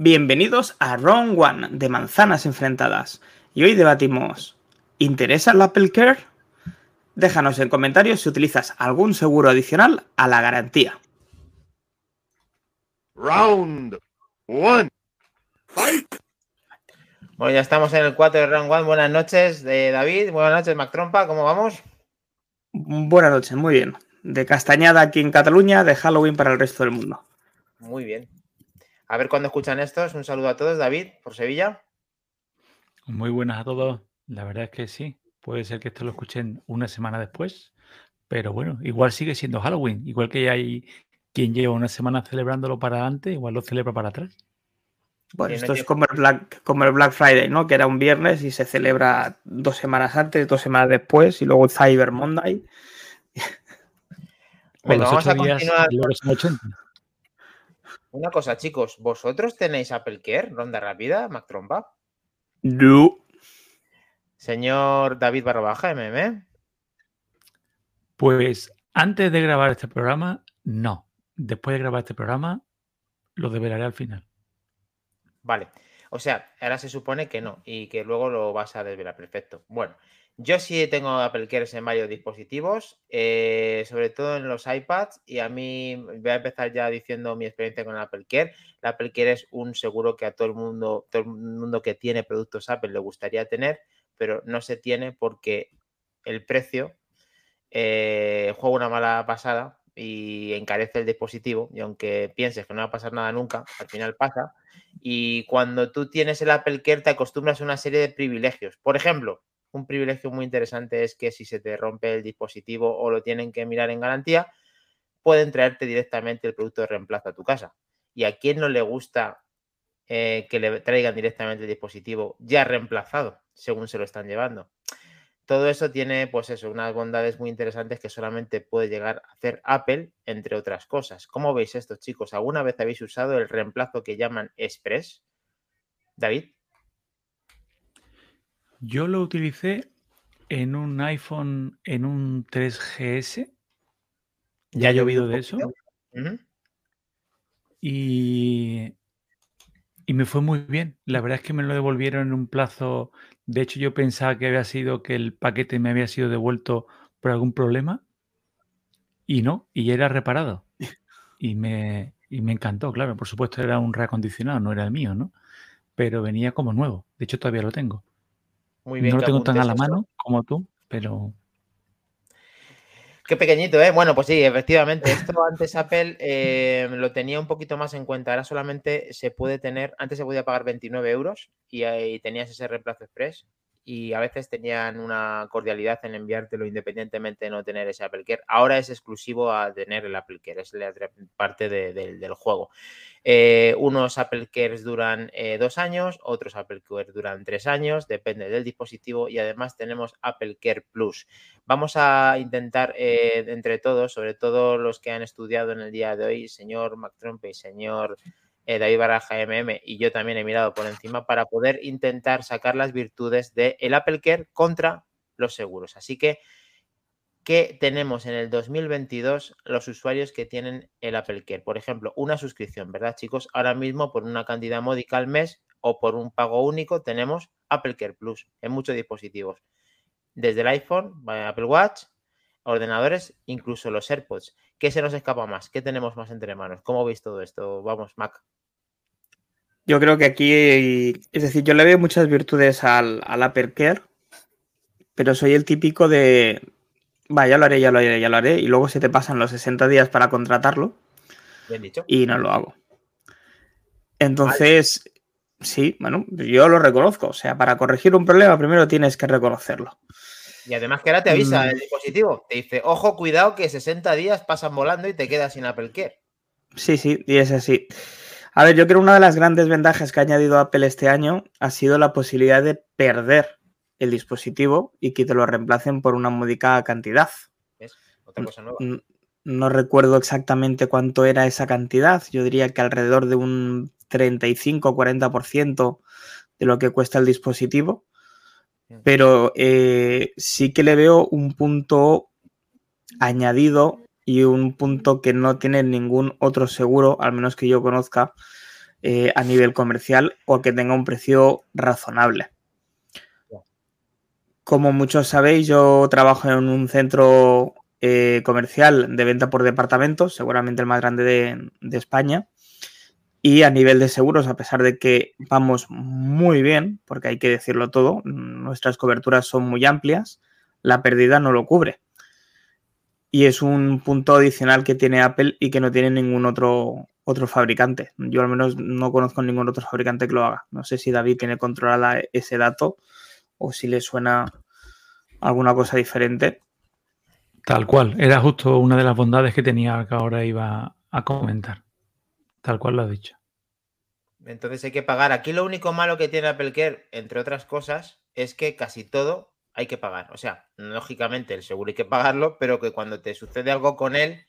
Bienvenidos a Round One de Manzanas Enfrentadas. Y hoy debatimos: ¿interesa el Apple Care? Déjanos en comentarios si utilizas algún seguro adicional a la garantía. Round One. Fight. Bueno, ya estamos en el 4 de Round One. Buenas noches, eh, David. Buenas noches, Mac Trompa. ¿Cómo vamos? Buenas noches, muy bien. De castañada aquí en Cataluña, de Halloween para el resto del mundo. Muy bien. A ver cuándo escuchan estos. Un saludo a todos, David, por Sevilla. Muy buenas a todos. La verdad es que sí. Puede ser que esto lo escuchen una semana después, pero bueno, igual sigue siendo Halloween. Igual que hay quien lleva una semana celebrándolo para adelante, igual lo celebra para atrás. Bueno, esto es como el, Black, como el Black Friday, ¿no? Que era un viernes y se celebra dos semanas antes, dos semanas después, y luego Cyber Monday. Venga, vamos a continuar. Una cosa, chicos, ¿vosotros tenéis Apple Care? Ronda rápida, Mac Trompa. No. Señor David Barrobaja, MM. Pues antes de grabar este programa, no. Después de grabar este programa, lo develaré al final. Vale. O sea, ahora se supone que no y que luego lo vas a desvelar. Perfecto. Bueno, yo sí tengo Apple Care en varios dispositivos, eh, sobre todo en los iPads, y a mí voy a empezar ya diciendo mi experiencia con Apple Care. El Apple Care es un seguro que a todo el mundo, todo el mundo que tiene productos Apple le gustaría tener, pero no se tiene porque el precio eh, juega una mala pasada y encarece el dispositivo. Y aunque pienses que no va a pasar nada nunca, al final pasa. Y cuando tú tienes el Apple Care, te acostumbras a una serie de privilegios. Por ejemplo, un privilegio muy interesante es que si se te rompe el dispositivo o lo tienen que mirar en garantía, pueden traerte directamente el producto de reemplazo a tu casa. Y a quien no le gusta eh, que le traigan directamente el dispositivo ya reemplazado, según se lo están llevando. Todo eso tiene, pues eso, unas bondades muy interesantes que solamente puede llegar a hacer Apple, entre otras cosas. ¿Cómo veis esto, chicos? ¿Alguna vez habéis usado el reemplazo que llaman Express? David. Yo lo utilicé en un iPhone, en un 3GS. Ya ha llovido de eso. Y, y me fue muy bien. La verdad es que me lo devolvieron en un plazo. De hecho, yo pensaba que había sido que el paquete me había sido devuelto por algún problema. Y no, y era reparado. Y me, y me encantó, claro. Por supuesto, era un reacondicionado, no era el mío, ¿no? Pero venía como nuevo. De hecho, todavía lo tengo. Muy bien. No lo tengo tan a la mano como tú, pero. Qué pequeñito, ¿eh? Bueno, pues sí, efectivamente. Esto antes Apple eh, lo tenía un poquito más en cuenta. Ahora solamente se puede tener, antes se podía pagar 29 euros y, ahí tenías ese reemplazo express y a veces tenían una cordialidad en enviártelo independientemente de no tener ese Apple Care. Ahora es exclusivo a tener el Apple Care, es la parte del juego. Eh, unos Apple Cares duran eh, dos años, otros Apple Care duran tres años, depende del dispositivo y además tenemos Apple Care Plus. Vamos a intentar eh, entre todos, sobre todo los que han estudiado en el día de hoy, señor Trump y señor eh, David Baraja MM y yo también he mirado por encima para poder intentar sacar las virtudes del el Apple Care contra los seguros. Así que, ¿qué tenemos en el 2022 los usuarios que tienen el Apple Care? Por ejemplo, una suscripción, ¿verdad, chicos? Ahora mismo, por una cantidad módica al mes o por un pago único, tenemos Apple Care Plus en muchos dispositivos. Desde el iPhone, Apple Watch, ordenadores, incluso los AirPods. ¿Qué se nos escapa más? ¿Qué tenemos más entre manos? ¿Cómo veis todo esto? Vamos, Mac. Yo creo que aquí, es decir, yo le veo muchas virtudes al, al Apple Care, pero soy el típico de, va, ya lo haré, ya lo haré, ya lo haré, y luego se te pasan los 60 días para contratarlo. Bien dicho. Y no lo hago. Entonces, sí, bueno, yo lo reconozco. O sea, para corregir un problema primero tienes que reconocerlo. Y además que ahora te avisa mm. el dispositivo, te dice, ojo, cuidado que 60 días pasan volando y te quedas sin Apple Care. Sí, sí, y es así. A ver, yo creo que una de las grandes ventajas que ha añadido Apple este año ha sido la posibilidad de perder el dispositivo y que te lo reemplacen por una módica cantidad. Otra cosa nueva. No, recuerdo exactamente cuánto era esa cantidad. Yo diría que alrededor de un 35 o 40% de lo que cuesta el dispositivo. Pero eh, sí que le veo un punto añadido y un punto que no tiene ningún otro seguro, al menos que yo conozca, eh, a nivel comercial o que tenga un precio razonable. Como muchos sabéis, yo trabajo en un centro eh, comercial de venta por departamentos, seguramente el más grande de, España. Y a nivel de seguros, a pesar de que vamos muy bien, porque hay que decirlo todo, nuestras coberturas son muy amplias, la pérdida no lo cubre. Y es un punto adicional que tiene Apple y que no tiene ningún otro, otro fabricante. Yo al menos no conozco ningún otro fabricante que lo haga. No sé si David tiene controlada ese dato o si le suena alguna cosa diferente. Tal cual, era justo una de las bondades que tenía que ahora iba a comentar. Tal cual lo ha dicho. Entonces hay que pagar. Aquí lo único malo que tiene Apple Care, entre otras cosas, es que casi todo hay que pagar. O sea, lógicamente el seguro hay que pagarlo, pero que cuando te sucede algo con él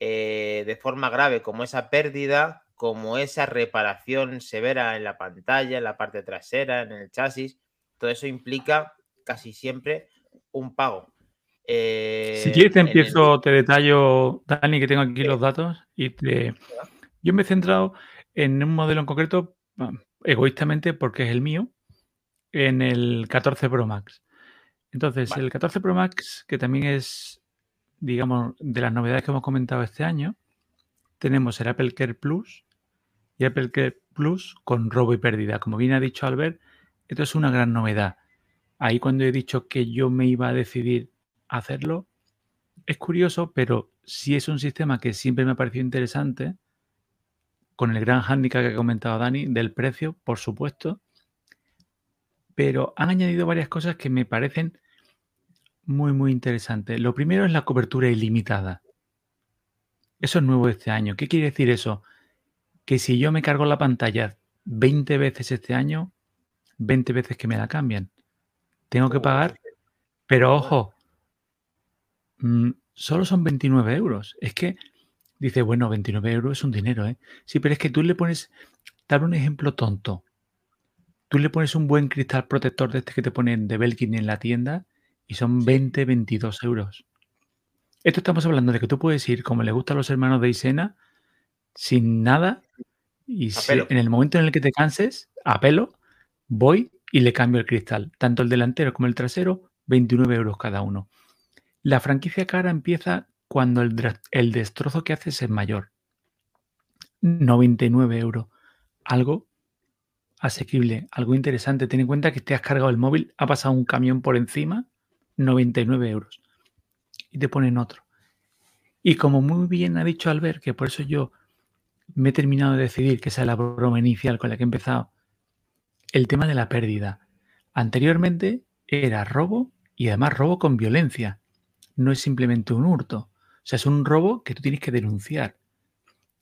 eh, de forma grave, como esa pérdida, como esa reparación severa en la pantalla, en la parte trasera, en el chasis, todo eso implica casi siempre un pago. Eh, si quieres te empiezo, te detallo, Dani, que tengo aquí los datos. y Yo me he centrado en un modelo en concreto, egoístamente porque es el mío, en el 14 Pro Max. Entonces, el 14 Pro Max, que también es, digamos, de las novedades que hemos comentado este año, tenemos el Apple Care Plus y Apple Care Plus con robo y pérdida. Como bien ha dicho Albert, esto es una gran novedad. Ahí cuando he dicho que yo me iba a decidir a hacerlo, es curioso, pero sí es un sistema que siempre me ha parecido interesante, con el gran hándicap que ha comentado Dani, del precio, por supuesto, pero han añadido varias cosas que me parecen muy, muy interesantes. Lo primero es la cobertura ilimitada. Eso es nuevo este año. ¿Qué quiere decir eso? Que si yo me cargo la pantalla 20 veces este año, 20 veces que me la cambian. Tengo que pagar, pero ojo, mm, solo son 29 euros. Es que dice, bueno, 29 euros es un dinero, ¿eh? Sí, pero es que tú le pones, dar un ejemplo tonto. Tú le pones un buen cristal protector de este que te ponen de Belkin en la tienda y son 20, 22 euros. Esto estamos hablando de que tú puedes ir, como le gusta a los hermanos de Isena, sin nada y en el momento en el que te canses, a pelo, voy y le cambio el cristal. Tanto el delantero como el trasero, 29 euros cada uno. La franquicia cara empieza cuando el, el destrozo que haces es mayor. 99 euros. Algo asequible, algo interesante. Ten en cuenta que te has cargado el móvil, ha pasado un camión por encima, 99 euros. Y te ponen otro. Y como muy bien ha dicho Albert, que por eso yo me he terminado de decidir que esa es la broma inicial con la que he empezado, el tema de la pérdida. Anteriormente era robo y además robo con violencia. No es simplemente un hurto. O sea, es un robo que tú tienes que denunciar.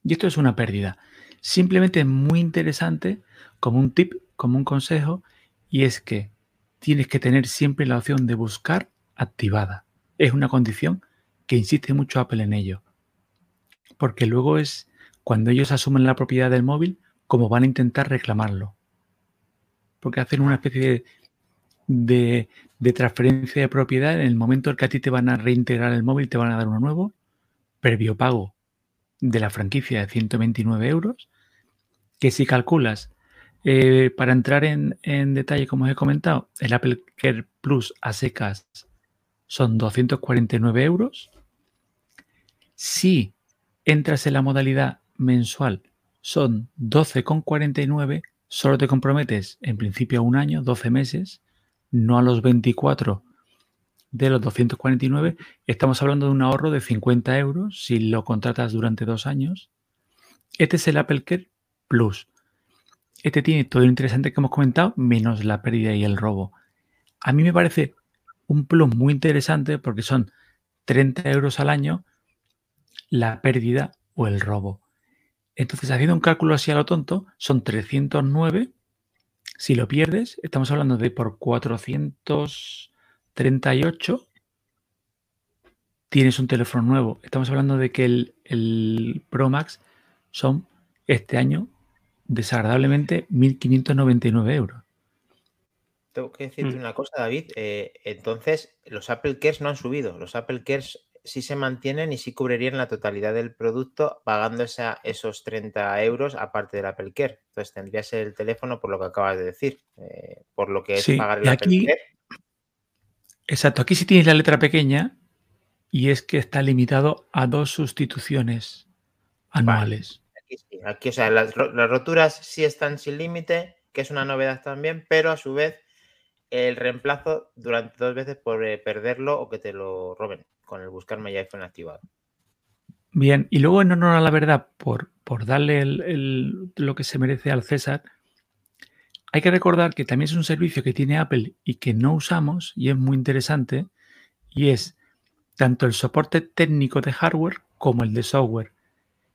Y esto es una pérdida. Simplemente es muy interesante como un tip, como un consejo, y es que tienes que tener siempre la opción de buscar activada. Es una condición que insiste mucho Apple en ello. Porque luego es cuando ellos asumen la propiedad del móvil, como van a intentar reclamarlo porque hacen una especie de, transferencia de propiedad en el momento en que a ti te van a reintegrar el móvil, te van a dar uno nuevo, previo pago de la franquicia de 129 euros, que si calculas, eh, para entrar en, en, detalle, como os he comentado, el Apple Care Plus a secas son 249 euros. Si entras en la modalidad mensual, son 12,49 solo te comprometes en principio a un año, 12 meses, no a los 24 de los 249. Estamos hablando de un ahorro de 50 euros si lo contratas durante dos años. Este es el Apple Care Plus. Este tiene todo lo interesante que hemos comentado, menos la pérdida y el robo. A mí me parece un plus muy interesante porque son 30 euros al año la pérdida o el robo. Entonces, haciendo un cálculo así a lo tonto, son 309. Si lo pierdes, estamos hablando de por 438 tienes un teléfono nuevo. Estamos hablando de que el, Pro Max son este año desagradablemente 1.599 euros. Tengo que decirte mm. una cosa, David. Eh, entonces, los Apple Cares no han subido. Los Apple Cares sí se mantienen y sí cubrirían la totalidad del producto pagando esa, esos 30 euros aparte del Apple Care. Entonces tendrías el teléfono por lo que acabas de decir, eh, por lo que es Sí, pagar el Apple aquí, Care. exacto, aquí sí tienes la letra pequeña y es que está limitado a dos sustituciones anuales. Aquí o sea, las, las roturas sí están sin límite, que es una novedad también, pero a su vez el reemplazo durante dos veces por eh, perderlo o que te lo roben con el buscar My iPhone activado. Bien, y luego en honor a la verdad, por, por darle el- lo que se merece al César, hay que recordar que también es un servicio que tiene Apple y que no usamos y es muy interesante, y es tanto el soporte técnico de hardware como el de software,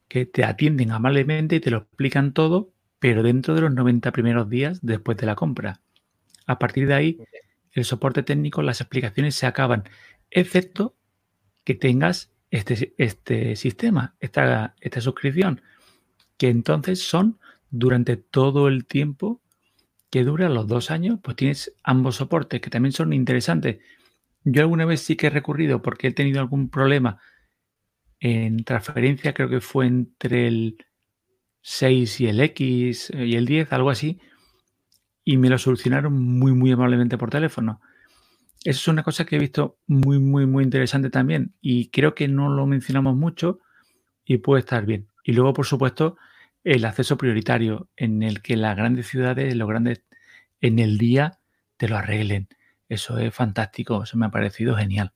que te atienden amablemente y te lo explican todo, pero dentro de los 90 primeros días después de la compra. A partir de ahí, el soporte técnico, las explicaciones se acaban, excepto que tengas este, este sistema, esta, esta suscripción, que entonces son durante todo el tiempo que dura los dos años, pues tienes ambos soportes que también son interesantes. Yo alguna vez sí que he recurrido porque he tenido algún problema en transferencia, creo que fue entre el 6 y el X eh, y el 10, algo así, y me lo solucionaron muy, muy amablemente por teléfono. Eso es una cosa que he visto muy, muy, muy interesante también y creo que no lo mencionamos mucho y puede estar bien. Y luego, por supuesto, el acceso prioritario en el que las grandes ciudades, los grandes, en el día te lo arreglen. Eso es fantástico, eso me ha parecido genial.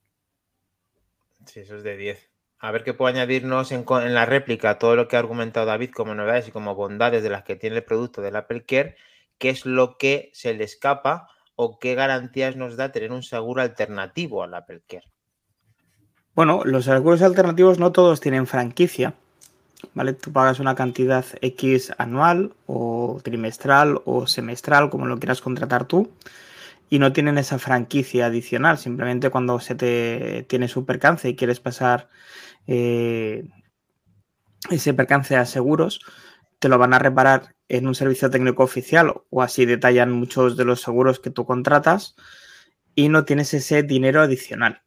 Sí, eso es de 10. A ver qué puede añadirnos en, la réplica todo lo que ha argumentado David como novedades y como bondades de las que tiene el producto del Apple Care, qué es lo que se le escapa o qué garantías nos da tener un seguro alternativo al Apple Care. Bueno, los seguros alternativos no todos tienen franquicia, ¿vale? Tú pagas una cantidad X anual o trimestral o semestral, como lo quieras contratar tú, y no tienen esa franquicia adicional. Simplemente cuando se te tiene su percance y quieres pasar eh, ese percance a seguros, te lo van a reparar en un servicio técnico oficial o así detallan muchos de los seguros que tú contratas y no tienes ese dinero adicional.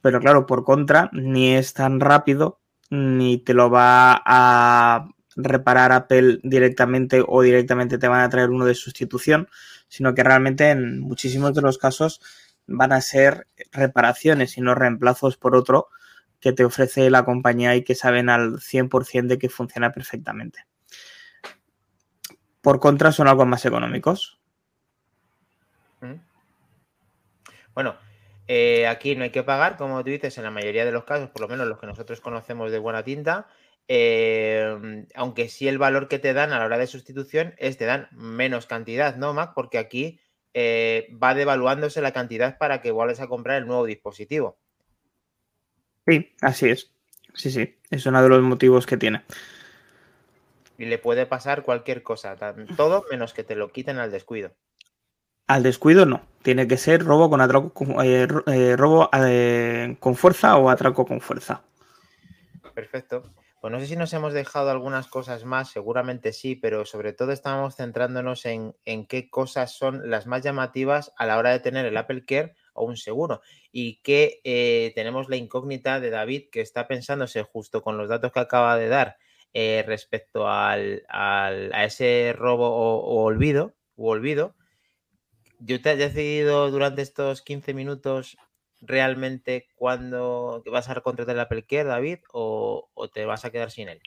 Pero claro, por contra, ni es tan rápido ni te lo va a reparar Apple directamente o directamente te van a traer uno de sustitución, sino que realmente en muchísimos de los casos van a ser reparaciones y no reemplazos por otro que te ofrece la compañía y que saben al 100% de que funciona perfectamente. Por contra, son algo más económicos. Bueno, eh, aquí no hay que pagar, como tú dices, en la mayoría de los casos, por lo menos los que nosotros conocemos de buena tinta, eh, aunque sí el valor que te dan a la hora de sustitución es te dan menos cantidad, ¿no, Mac? Porque aquí eh, va devaluándose la cantidad para que vuelvas a comprar el nuevo dispositivo. Sí, así es. Sí, sí, es uno de los motivos que tiene. Y le puede pasar cualquier cosa, todo menos que te lo quiten al descuido. Al descuido no. Tiene que ser robo con atraco con, eh, eh, robo con fuerza o atraco con fuerza. Perfecto. No sé si nos hemos dejado algunas cosas más, seguramente sí, pero sobre todo estábamos centrándonos en, en qué cosas son las más llamativas a la hora de tener el Apple Care o un seguro. Y que eh, tenemos la incógnita de David que está pensándose justo con los datos que acaba de dar eh, respecto al, al- a ese robo o, o olvido, u olvido. Yo te he decidido durante estos 15 minutos realmente cuándo vas a contratar el Apple Care, David, o, te vas a quedar sin él.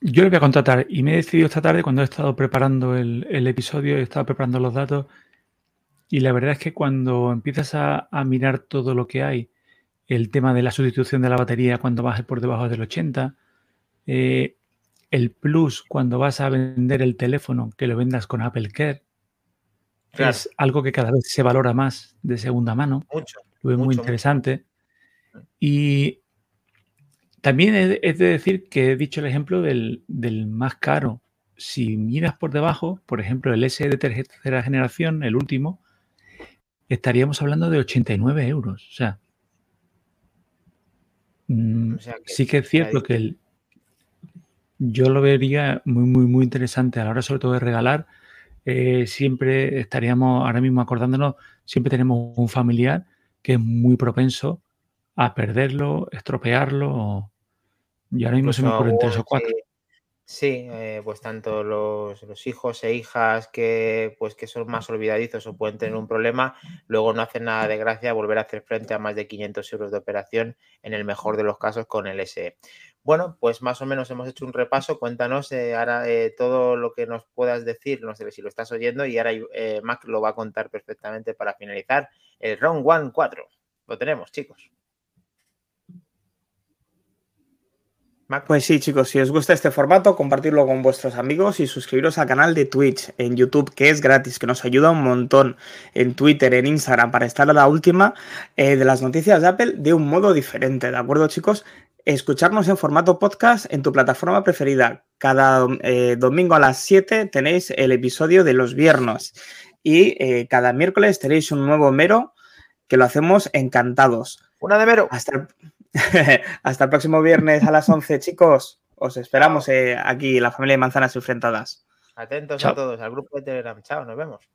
Yo lo voy a contratar y me he decidido esta tarde cuando he estado preparando el, el episodio, he estado preparando los datos y la verdad es que cuando empiezas a, a mirar todo lo que hay, el tema de la sustitución de la batería cuando bajes por debajo del 80, eh, el plus cuando vas a vender el teléfono, que lo vendas con Apple Care, Claro. es algo que cada vez se valora más de segunda mano. Mucho. Lo veo muy mucho. interesante. Y también he de decir que he dicho el ejemplo del, del más caro. Si miras por debajo, por ejemplo, el S de tercera generación, el último, estaríamos hablando de 89 euros. O sea, mm, O sea que sí que es cierto ahí- que el- yo lo vería muy, muy, muy interesante a la hora sobre todo de regalar. Eh, siempre estaríamos ahora mismo acordándonos, siempre tenemos un familiar que es muy propenso a perderlo, estropearlo. Y ahora mismo se me ocurren tres o cuatro. Sí, eh, pues tanto los, hijos e hijas que, pues, que son más olvidadizos o pueden tener un problema, luego no hacen nada de gracia volver a hacer frente a más de 500 euros de operación en el mejor de los casos con el SE. Bueno, pues más o menos hemos hecho un repaso. Cuéntanos eh, ahora eh, todo lo que nos puedas decir, no sé si lo estás oyendo, y ahora Mac lo va a contar perfectamente para finalizar el Round One 4. Lo tenemos, chicos. Pues sí, chicos, si os gusta este formato, compartirlo con vuestros amigos y suscribiros al canal de Twitch en YouTube, que es gratis, que nos ayuda un montón, en Twitter, en Instagram, para estar a la última eh, de las noticias de Apple de un modo diferente, ¿de acuerdo, chicos? Escucharnos en formato podcast en tu plataforma preferida. Cada eh, domingo a las 7 tenéis el episodio de los viernes y eh, cada miércoles tenéis un nuevo mero que lo hacemos encantados. Una de mero. Hasta Hasta el próximo viernes a las 11, chicos. Os esperamos eh, aquí, la familia de manzanas enfrentadas. Atentos a todos, al grupo de Telegram. Chao, nos vemos.